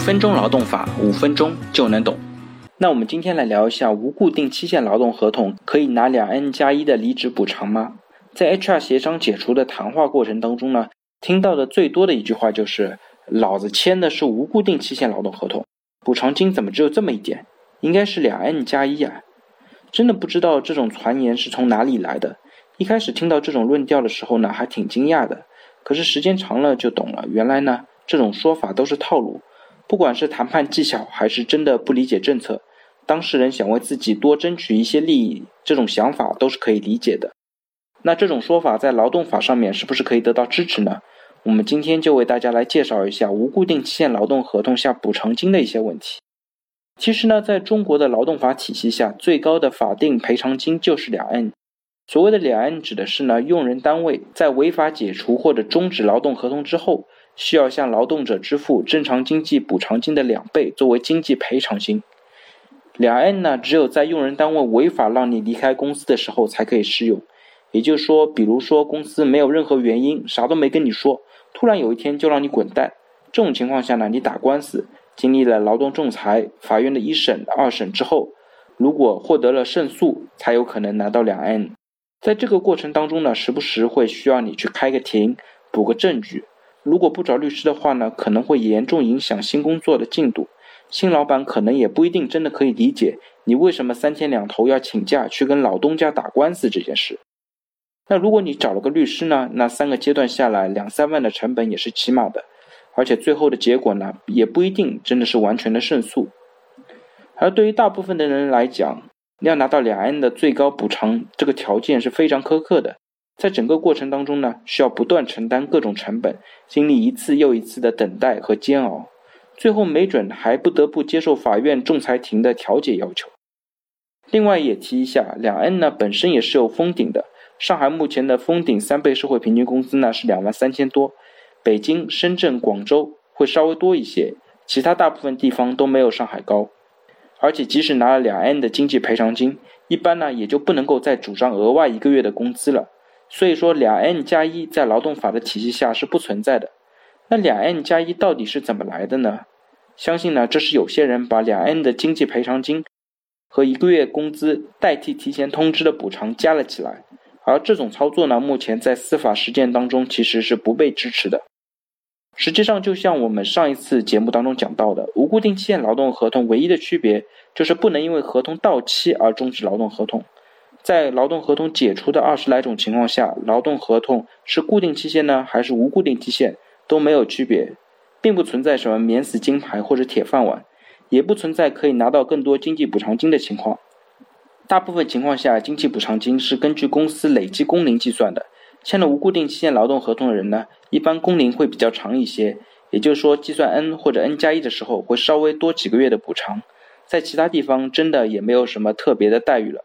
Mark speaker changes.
Speaker 1: 分钟劳动法，五分钟就能懂。那我们今天来聊一下无固定期限劳动合同可以拿两 N 加一的离职补偿吗？在 HR 协商解除的谈话过程当中呢，听到的最多的一句话就是：“老子签的是无固定期限劳动合同，补偿金怎么只有这么一点？应该是两 N 加一啊！”真的不知道这种传言是从哪里来的。一开始听到这种论调的时候呢，还挺惊讶的。可是时间长了就懂了，原来呢这种说法都是套路。不管是谈判技巧，还是真的不理解政策，当事人想为自己多争取一些利益，这种想法都是可以理解的。那这种说法在劳动法上面是不是可以得到支持呢？我们今天就为大家来介绍一下无固定期限劳动合同下补偿金的一些问题。其实呢，在中国的劳动法体系下，最高的法定赔偿金就是两 N。所谓的两 N 指的是呢，用人单位在违法解除或者终止劳动合同之后。需要向劳动者支付正常经济补偿金的两倍作为经济赔偿金。两 N 呢，只有在用人单位违法让你离开公司的时候才可以适用。也就是说，比如说公司没有任何原因，啥都没跟你说，突然有一天就让你滚蛋，这种情况下呢，你打官司，经历了劳动仲裁、法院的一审、二审之后，如果获得了胜诉，才有可能拿到两 N。在这个过程当中呢，时不时会需要你去开个庭，补个证据。如果不找律师的话呢，可能会严重影响新工作的进度。新老板可能也不一定真的可以理解你为什么三天两头要请假去跟老东家打官司这件事。那如果你找了个律师呢，那三个阶段下来两三万的成本也是起码的，而且最后的结果呢，也不一定真的是完全的胜诉。而对于大部分的人来讲，要拿到两 N 的最高补偿，这个条件是非常苛刻的。在整个过程当中呢，需要不断承担各种成本，经历一次又一次的等待和煎熬，最后没准还不得不接受法院仲裁庭的调解要求。另外也提一下，两 N 呢本身也是有封顶的，上海目前的封顶三倍社会平均工资呢是两万三千多，北京、深圳、广州会稍微多一些，其他大部分地方都没有上海高。而且即使拿了两 N 的经济赔偿金，一般呢也就不能够再主张额外一个月的工资了。所以说，两 N 加一在劳动法的体系下是不存在的。那两 N 加一到底是怎么来的呢？相信呢，这是有些人把两 N 的经济赔偿金和一个月工资代替提前通知的补偿加了起来。而这种操作呢，目前在司法实践当中其实是不被支持的。实际上，就像我们上一次节目当中讲到的，无固定期限劳动合同唯一的区别就是不能因为合同到期而终止劳动合同。在劳动合同解除的二十来种情况下，劳动合同是固定期限呢，还是无固定期限都没有区别，并不存在什么免死金牌或者铁饭碗，也不存在可以拿到更多经济补偿金的情况。大部分情况下，经济补偿金是根据公司累计工龄计算的。签了无固定期限劳动合同的人呢，一般工龄会比较长一些，也就是说，计算 N 或者 N 加一的时候，会稍微多几个月的补偿。在其他地方，真的也没有什么特别的待遇了。